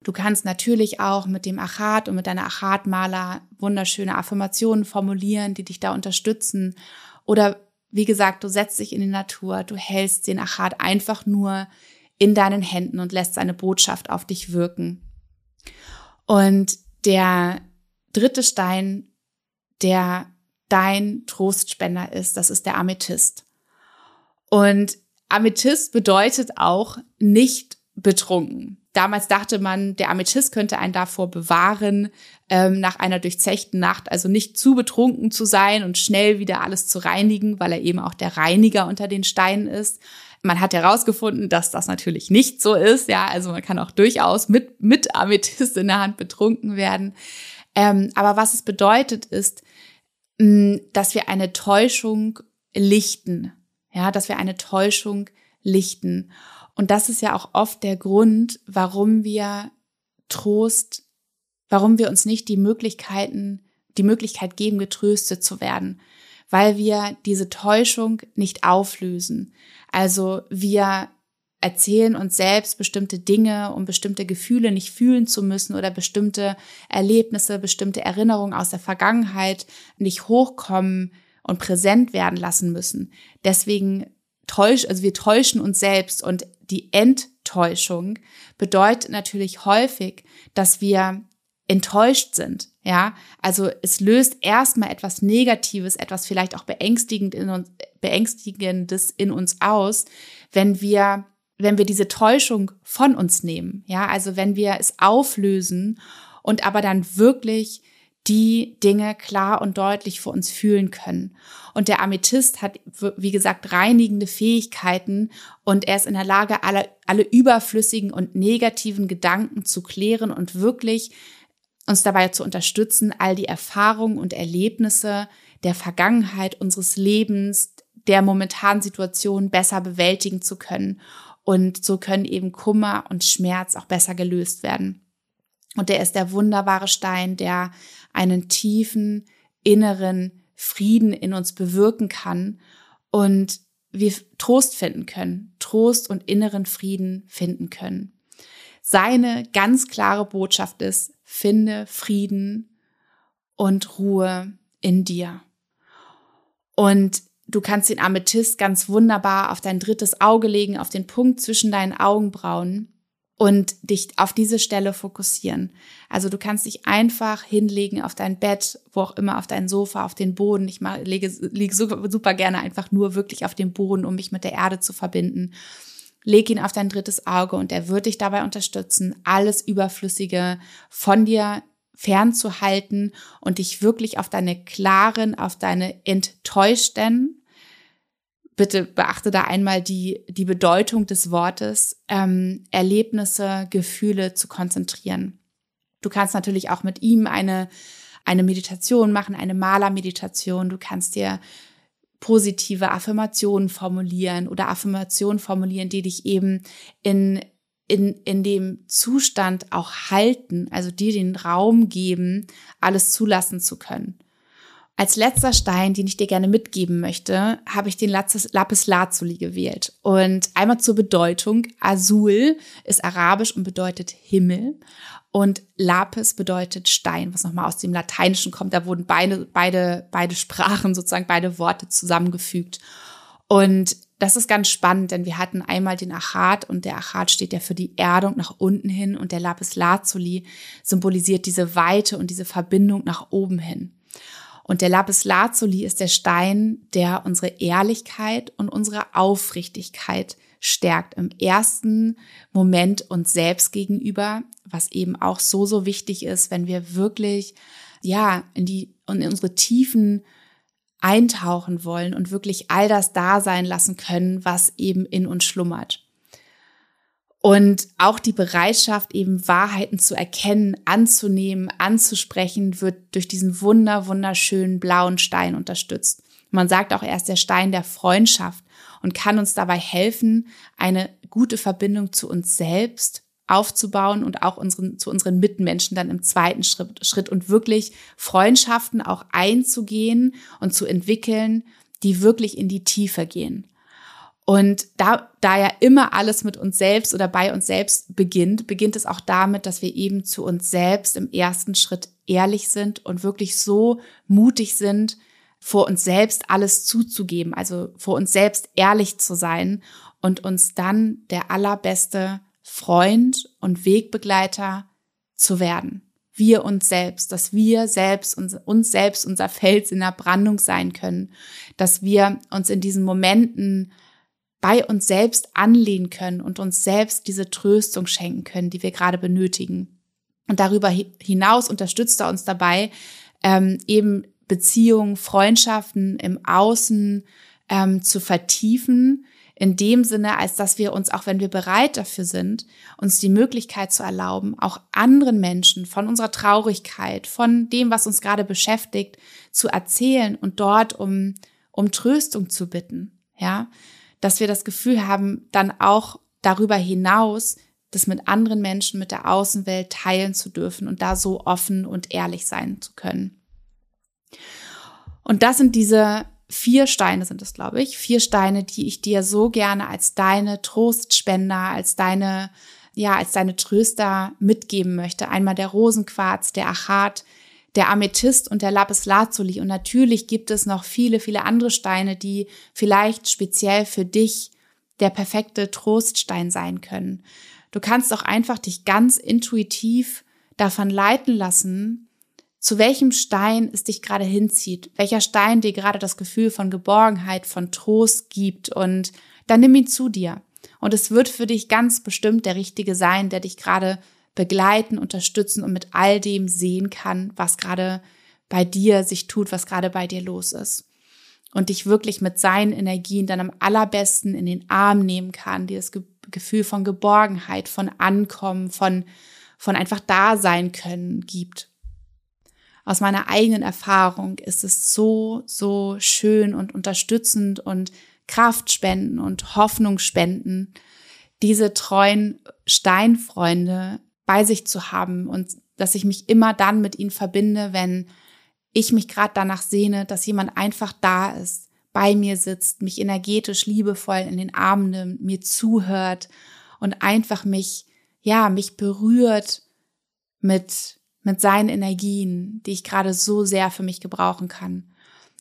Du kannst natürlich auch mit dem Achat und mit deiner Achatmaler wunderschöne Affirmationen formulieren, die dich da unterstützen. Oder wie gesagt, du setzt dich in die Natur, du hältst den Achat einfach nur in deinen Händen und lässt seine Botschaft auf dich wirken. Und der dritte Stein, der dein Trostspender ist, das ist der Amethyst. Und Amethyst bedeutet auch nicht betrunken. Damals dachte man, der Amethyst könnte einen davor bewahren, ähm, nach einer durchzechten Nacht also nicht zu betrunken zu sein und schnell wieder alles zu reinigen, weil er eben auch der Reiniger unter den Steinen ist. Man hat herausgefunden, dass das natürlich nicht so ist. Ja, also man kann auch durchaus mit, mit Amethyst in der Hand betrunken werden. Ähm, aber was es bedeutet, ist, mh, dass wir eine Täuschung lichten. Ja, dass wir eine Täuschung lichten. Und das ist ja auch oft der Grund, warum wir Trost, warum wir uns nicht die Möglichkeiten, die Möglichkeit geben, getröstet zu werden, weil wir diese Täuschung nicht auflösen. Also wir erzählen uns selbst bestimmte Dinge, um bestimmte Gefühle nicht fühlen zu müssen oder bestimmte Erlebnisse, bestimmte Erinnerungen aus der Vergangenheit nicht hochkommen und präsent werden lassen müssen. Deswegen täusch, also wir täuschen uns selbst und die Enttäuschung bedeutet natürlich häufig, dass wir enttäuscht sind. Ja, also es löst erstmal etwas Negatives, etwas vielleicht auch beängstigend in uns, beängstigendes in uns aus, wenn wir, wenn wir diese Täuschung von uns nehmen. Ja, also wenn wir es auflösen und aber dann wirklich die Dinge klar und deutlich für uns fühlen können. Und der Amethyst hat, wie gesagt, reinigende Fähigkeiten und er ist in der Lage, alle, alle überflüssigen und negativen Gedanken zu klären und wirklich uns dabei zu unterstützen, all die Erfahrungen und Erlebnisse der Vergangenheit unseres Lebens, der momentanen Situation besser bewältigen zu können. Und so können eben Kummer und Schmerz auch besser gelöst werden. Und der ist der wunderbare Stein, der einen tiefen inneren Frieden in uns bewirken kann und wir Trost finden können, Trost und inneren Frieden finden können. Seine ganz klare Botschaft ist, finde Frieden und Ruhe in dir. Und du kannst den Amethyst ganz wunderbar auf dein drittes Auge legen, auf den Punkt zwischen deinen Augenbrauen und dich auf diese Stelle fokussieren. Also du kannst dich einfach hinlegen auf dein Bett, wo auch immer, auf dein Sofa, auf den Boden. Ich mal, lege, liege super, super gerne einfach nur wirklich auf dem Boden, um mich mit der Erde zu verbinden. Leg ihn auf dein drittes Auge und er wird dich dabei unterstützen, alles Überflüssige von dir fernzuhalten und dich wirklich auf deine klaren, auf deine enttäuschten bitte beachte da einmal die, die Bedeutung des Wortes, ähm, Erlebnisse, Gefühle zu konzentrieren. Du kannst natürlich auch mit ihm eine, eine Meditation machen, eine Malermeditation. Du kannst dir positive Affirmationen formulieren oder Affirmationen formulieren, die dich eben in, in, in dem Zustand auch halten, also dir den Raum geben, alles zulassen zu können. Als letzter Stein, den ich dir gerne mitgeben möchte, habe ich den Lapis Lazuli gewählt. Und einmal zur Bedeutung. Azul ist arabisch und bedeutet Himmel. Und Lapis bedeutet Stein, was nochmal aus dem Lateinischen kommt. Da wurden beide, beide, beide Sprachen, sozusagen beide Worte zusammengefügt. Und das ist ganz spannend, denn wir hatten einmal den Achat und der Achat steht ja für die Erdung nach unten hin und der Lapis Lazuli symbolisiert diese Weite und diese Verbindung nach oben hin. Und der Lapis Lazuli ist der Stein, der unsere Ehrlichkeit und unsere Aufrichtigkeit stärkt im ersten Moment uns selbst gegenüber, was eben auch so, so wichtig ist, wenn wir wirklich, ja, in die, in unsere Tiefen eintauchen wollen und wirklich all das da sein lassen können, was eben in uns schlummert. Und auch die Bereitschaft, eben Wahrheiten zu erkennen, anzunehmen, anzusprechen, wird durch diesen wunder, wunderschönen blauen Stein unterstützt. Man sagt auch, er ist der Stein der Freundschaft und kann uns dabei helfen, eine gute Verbindung zu uns selbst aufzubauen und auch unseren, zu unseren Mitmenschen dann im zweiten Schritt, Schritt und wirklich Freundschaften auch einzugehen und zu entwickeln, die wirklich in die Tiefe gehen. Und da, da ja immer alles mit uns selbst oder bei uns selbst beginnt, beginnt es auch damit, dass wir eben zu uns selbst im ersten Schritt ehrlich sind und wirklich so mutig sind, vor uns selbst alles zuzugeben, also vor uns selbst ehrlich zu sein und uns dann der allerbeste Freund und Wegbegleiter zu werden. Wir uns selbst, dass wir selbst uns, uns selbst unser Fels in der Brandung sein können, dass wir uns in diesen Momenten bei uns selbst anlehnen können und uns selbst diese Tröstung schenken können, die wir gerade benötigen. Und darüber hinaus unterstützt er uns dabei, ähm, eben Beziehungen, Freundschaften im Außen ähm, zu vertiefen, in dem Sinne, als dass wir uns, auch wenn wir bereit dafür sind, uns die Möglichkeit zu erlauben, auch anderen Menschen von unserer Traurigkeit, von dem, was uns gerade beschäftigt, zu erzählen und dort um, um Tröstung zu bitten. Ja, dass wir das Gefühl haben, dann auch darüber hinaus, das mit anderen Menschen, mit der Außenwelt teilen zu dürfen und da so offen und ehrlich sein zu können. Und das sind diese vier Steine sind es, glaube ich. Vier Steine, die ich dir so gerne als deine Trostspender, als deine, ja, als deine Tröster mitgeben möchte. Einmal der Rosenquarz, der Achat, der Amethyst und der Lapis Lazuli. Und natürlich gibt es noch viele, viele andere Steine, die vielleicht speziell für dich der perfekte Troststein sein können. Du kannst auch einfach dich ganz intuitiv davon leiten lassen, zu welchem Stein es dich gerade hinzieht, welcher Stein dir gerade das Gefühl von Geborgenheit, von Trost gibt und dann nimm ihn zu dir. Und es wird für dich ganz bestimmt der Richtige sein, der dich gerade begleiten, unterstützen und mit all dem sehen kann, was gerade bei dir sich tut, was gerade bei dir los ist. Und dich wirklich mit seinen Energien dann am allerbesten in den Arm nehmen kann, dir das Ge Gefühl von Geborgenheit, von Ankommen, von, von einfach da sein können gibt aus meiner eigenen Erfahrung ist es so, so schön und unterstützend und Kraft spenden und Hoffnung spenden, diese treuen Steinfreunde bei sich zu haben und dass ich mich immer dann mit ihnen verbinde, wenn ich mich gerade danach sehne, dass jemand einfach da ist, bei mir sitzt, mich energetisch liebevoll in den Arm nimmt, mir zuhört und einfach mich, ja, mich berührt mit mit seinen Energien, die ich gerade so sehr für mich gebrauchen kann.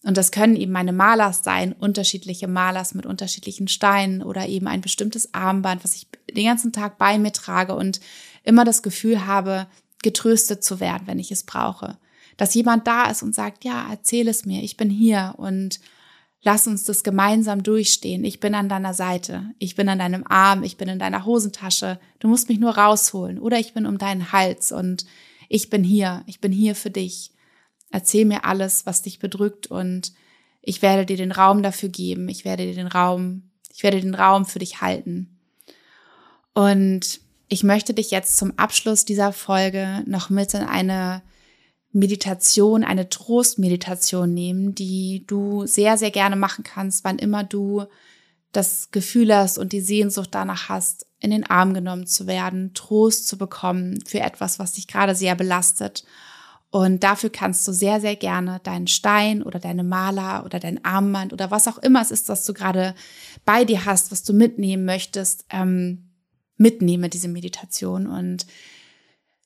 Und das können eben meine Malers sein, unterschiedliche Malers mit unterschiedlichen Steinen oder eben ein bestimmtes Armband, was ich den ganzen Tag bei mir trage und immer das Gefühl habe, getröstet zu werden, wenn ich es brauche. Dass jemand da ist und sagt, ja, erzähl es mir, ich bin hier und lass uns das gemeinsam durchstehen. Ich bin an deiner Seite, ich bin an deinem Arm, ich bin in deiner Hosentasche, du musst mich nur rausholen oder ich bin um deinen Hals und ich bin hier, ich bin hier für dich. Erzähl mir alles, was dich bedrückt und ich werde dir den Raum dafür geben. Ich werde dir den Raum, ich werde den Raum für dich halten. Und ich möchte dich jetzt zum Abschluss dieser Folge noch mit in eine Meditation, eine Trostmeditation nehmen, die du sehr, sehr gerne machen kannst, wann immer du das Gefühl hast und die Sehnsucht danach hast, in den Arm genommen zu werden, Trost zu bekommen für etwas, was dich gerade sehr belastet. Und dafür kannst du sehr, sehr gerne deinen Stein oder deine Maler oder dein Armband oder was auch immer es ist, was du gerade bei dir hast, was du mitnehmen möchtest, ähm, mitnehme diese Meditation. Und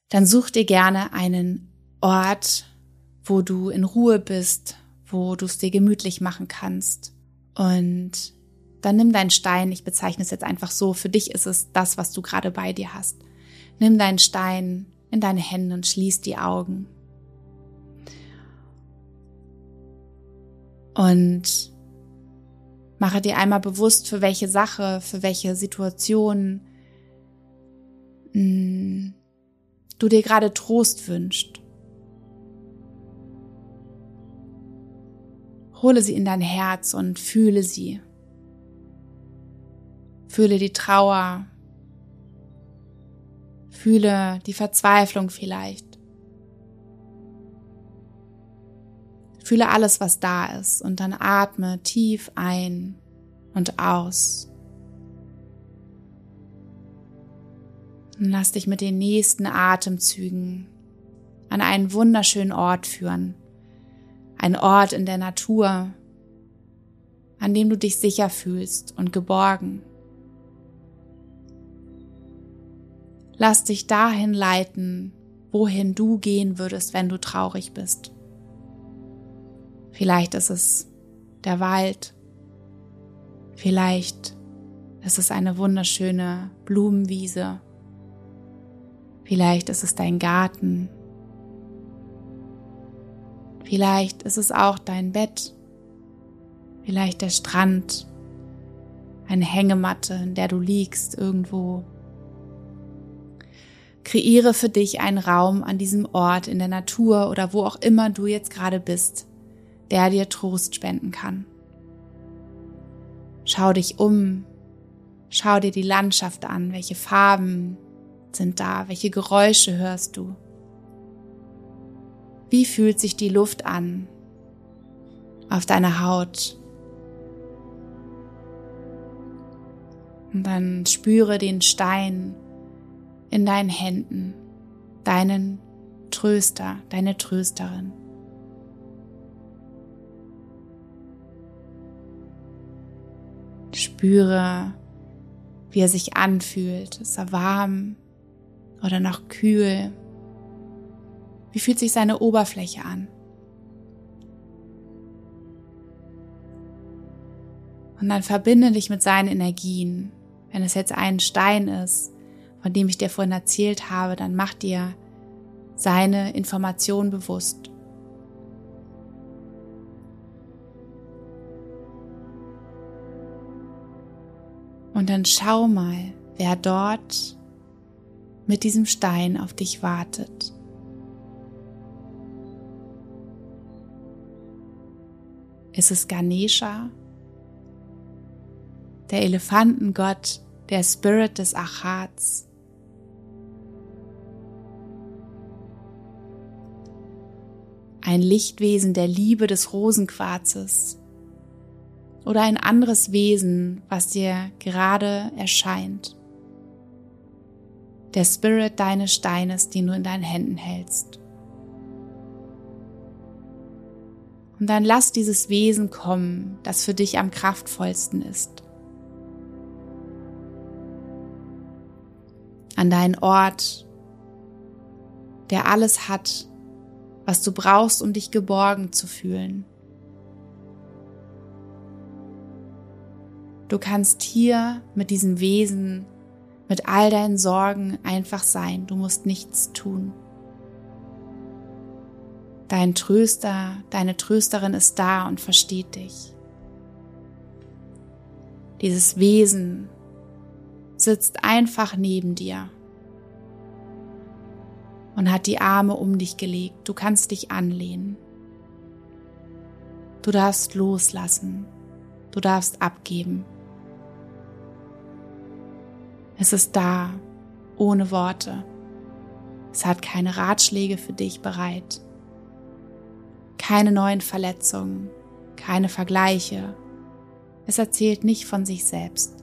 dann such dir gerne einen Ort, wo du in Ruhe bist, wo du es dir gemütlich machen kannst. Und dann nimm deinen Stein, ich bezeichne es jetzt einfach so, für dich ist es das, was du gerade bei dir hast. Nimm deinen Stein in deine Hände und schließ die Augen. Und mache dir einmal bewusst, für welche Sache, für welche Situation hm, du dir gerade Trost wünscht. Hole sie in dein Herz und fühle sie. Fühle die Trauer, Fühle die Verzweiflung vielleicht. Fühle alles, was da ist und dann atme tief ein und aus. Und lass dich mit den nächsten Atemzügen an einen wunderschönen Ort führen. Ein Ort in der Natur, an dem du dich sicher fühlst und geborgen. Lass dich dahin leiten, wohin du gehen würdest, wenn du traurig bist. Vielleicht ist es der Wald. Vielleicht ist es eine wunderschöne Blumenwiese. Vielleicht ist es dein Garten. Vielleicht ist es auch dein Bett. Vielleicht der Strand. Eine Hängematte, in der du liegst irgendwo. Kreiere für dich einen Raum an diesem Ort in der Natur oder wo auch immer du jetzt gerade bist, der dir Trost spenden kann. Schau dich um, schau dir die Landschaft an, welche Farben, sind da? Welche Geräusche hörst du? Wie fühlt sich die Luft an auf deiner Haut? Und dann spüre den Stein in deinen Händen, deinen Tröster, deine Trösterin. Spüre, wie er sich anfühlt. Ist er warm? Oder noch kühl? Wie fühlt sich seine Oberfläche an? Und dann verbinde dich mit seinen Energien. Wenn es jetzt ein Stein ist, von dem ich dir vorhin erzählt habe, dann mach dir seine Information bewusst. Und dann schau mal, wer dort mit diesem Stein auf dich wartet. Ist es Ganesha, der Elefantengott, der Spirit des Achats? Ein Lichtwesen der Liebe des Rosenquarzes oder ein anderes Wesen, was dir gerade erscheint der Spirit deines Steines, den du in deinen Händen hältst. Und dann lass dieses Wesen kommen, das für dich am kraftvollsten ist. An deinen Ort, der alles hat, was du brauchst, um dich geborgen zu fühlen. Du kannst hier mit diesem Wesen mit all deinen Sorgen einfach sein. Du musst nichts tun. Dein Tröster, deine Trösterin ist da und versteht dich. Dieses Wesen sitzt einfach neben dir und hat die Arme um dich gelegt. Du kannst dich anlehnen. Du darfst loslassen. Du darfst abgeben. Es ist da, ohne Worte. Es hat keine Ratschläge für dich bereit. Keine neuen Verletzungen, keine Vergleiche. Es erzählt nicht von sich selbst.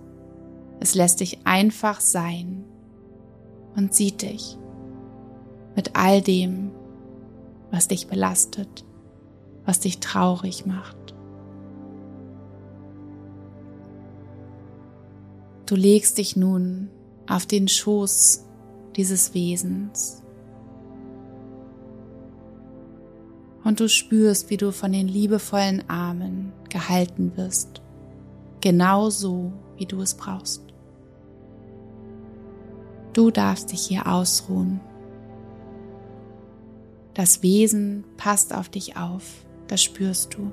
Es lässt dich einfach sein und sieht dich mit all dem, was dich belastet, was dich traurig macht. Du legst dich nun auf den Schoß dieses Wesens. Und du spürst, wie du von den liebevollen Armen gehalten wirst, genau so, wie du es brauchst. Du darfst dich hier ausruhen. Das Wesen passt auf dich auf, das spürst du.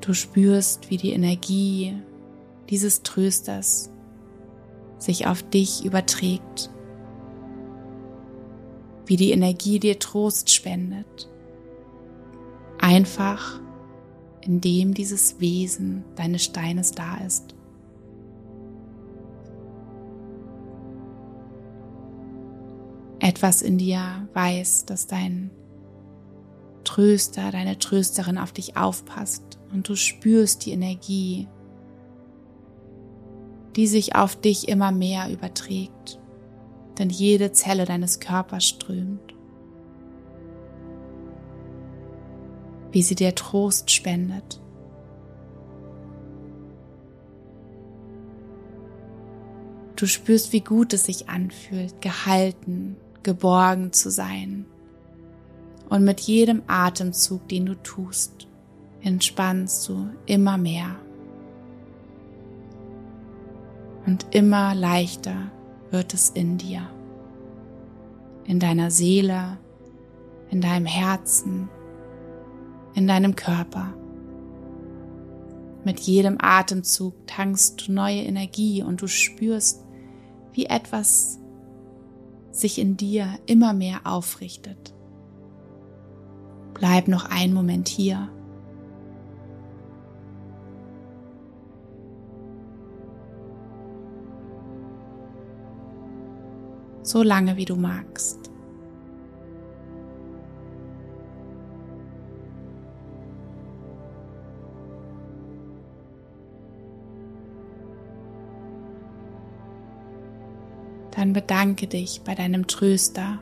Du spürst, wie die Energie dieses Trösters sich auf dich überträgt, wie die Energie dir Trost spendet, einfach indem dieses Wesen deines Steines da ist. Etwas in dir weiß, dass dein Tröster, deine Trösterin auf dich aufpasst und du spürst die Energie, die sich auf dich immer mehr überträgt, denn jede Zelle deines Körpers strömt. Wie sie dir Trost spendet. Du spürst, wie gut es sich anfühlt, gehalten, geborgen zu sein. Und mit jedem Atemzug, den du tust, entspannst du immer mehr. Und immer leichter wird es in dir, in deiner Seele, in deinem Herzen, in deinem Körper. Mit jedem Atemzug tankst du neue Energie und du spürst, wie etwas sich in dir immer mehr aufrichtet. Bleib noch einen Moment hier. So lange wie du magst. Dann bedanke dich bei deinem Tröster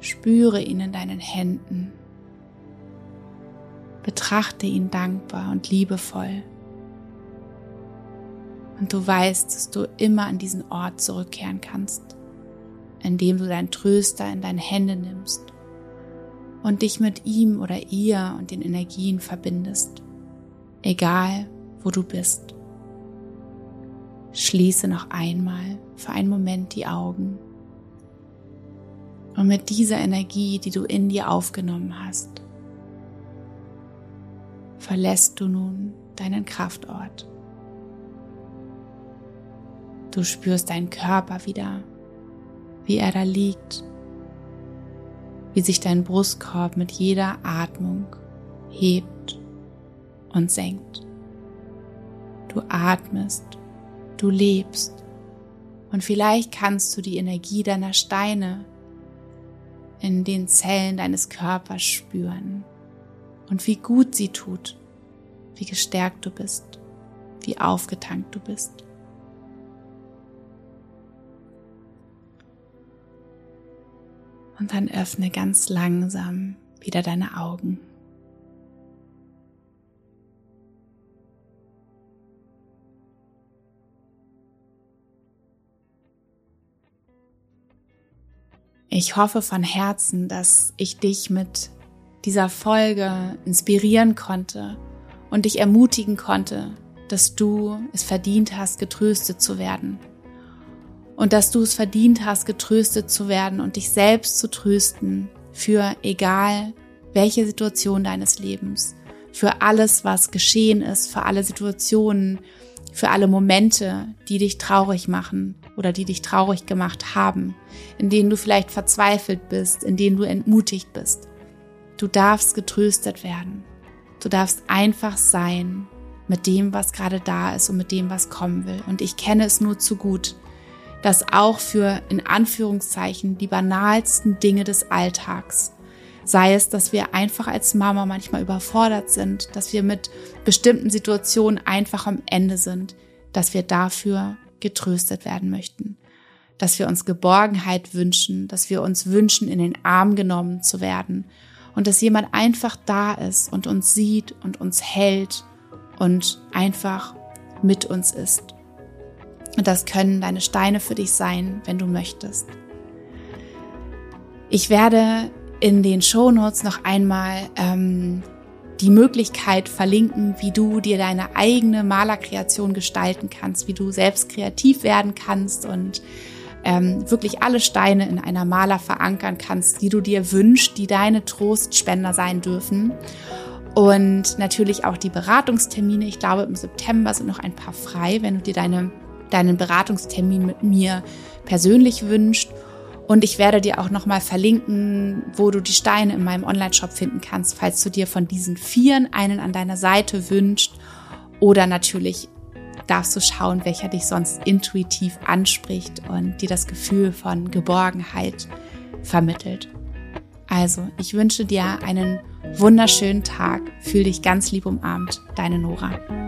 Spüre ihn in deinen Händen. Betrachte ihn dankbar und liebevoll. Und du weißt, dass du immer an diesen Ort zurückkehren kannst, indem du deinen Tröster in deine Hände nimmst und dich mit ihm oder ihr und den Energien verbindest, egal wo du bist. Schließe noch einmal für einen Moment die Augen und mit dieser Energie, die du in dir aufgenommen hast, verlässt du nun deinen Kraftort. Du spürst deinen Körper wieder, wie er da liegt, wie sich dein Brustkorb mit jeder Atmung hebt und senkt. Du atmest, du lebst und vielleicht kannst du die Energie deiner Steine in den Zellen deines Körpers spüren und wie gut sie tut, wie gestärkt du bist, wie aufgetankt du bist. Und dann öffne ganz langsam wieder deine Augen. Ich hoffe von Herzen, dass ich dich mit dieser Folge inspirieren konnte und dich ermutigen konnte, dass du es verdient hast, getröstet zu werden. Und dass du es verdient hast, getröstet zu werden und dich selbst zu trösten für egal welche Situation deines Lebens, für alles, was geschehen ist, für alle Situationen, für alle Momente, die dich traurig machen oder die dich traurig gemacht haben, in denen du vielleicht verzweifelt bist, in denen du entmutigt bist. Du darfst getröstet werden. Du darfst einfach sein mit dem, was gerade da ist und mit dem, was kommen will. Und ich kenne es nur zu gut, dass auch für in Anführungszeichen die banalsten Dinge des Alltags Sei es, dass wir einfach als Mama manchmal überfordert sind, dass wir mit bestimmten Situationen einfach am Ende sind, dass wir dafür getröstet werden möchten. Dass wir uns Geborgenheit wünschen, dass wir uns wünschen, in den Arm genommen zu werden und dass jemand einfach da ist und uns sieht und uns hält und einfach mit uns ist. Und das können deine Steine für dich sein, wenn du möchtest. Ich werde in den Shownotes noch einmal ähm, die Möglichkeit verlinken, wie du dir deine eigene Malerkreation gestalten kannst, wie du selbst kreativ werden kannst und ähm, wirklich alle Steine in einer Maler verankern kannst, die du dir wünschst, die deine Trostspender sein dürfen. Und natürlich auch die Beratungstermine. Ich glaube, im September sind noch ein paar frei, wenn du dir deine, deinen Beratungstermin mit mir persönlich wünschst. Und ich werde dir auch nochmal verlinken, wo du die Steine in meinem Online-Shop finden kannst, falls du dir von diesen Vieren einen an deiner Seite wünscht oder natürlich darfst du schauen, welcher dich sonst intuitiv anspricht und dir das Gefühl von Geborgenheit vermittelt. Also, ich wünsche dir einen wunderschönen Tag. Fühl dich ganz lieb umarmt. Deine Nora.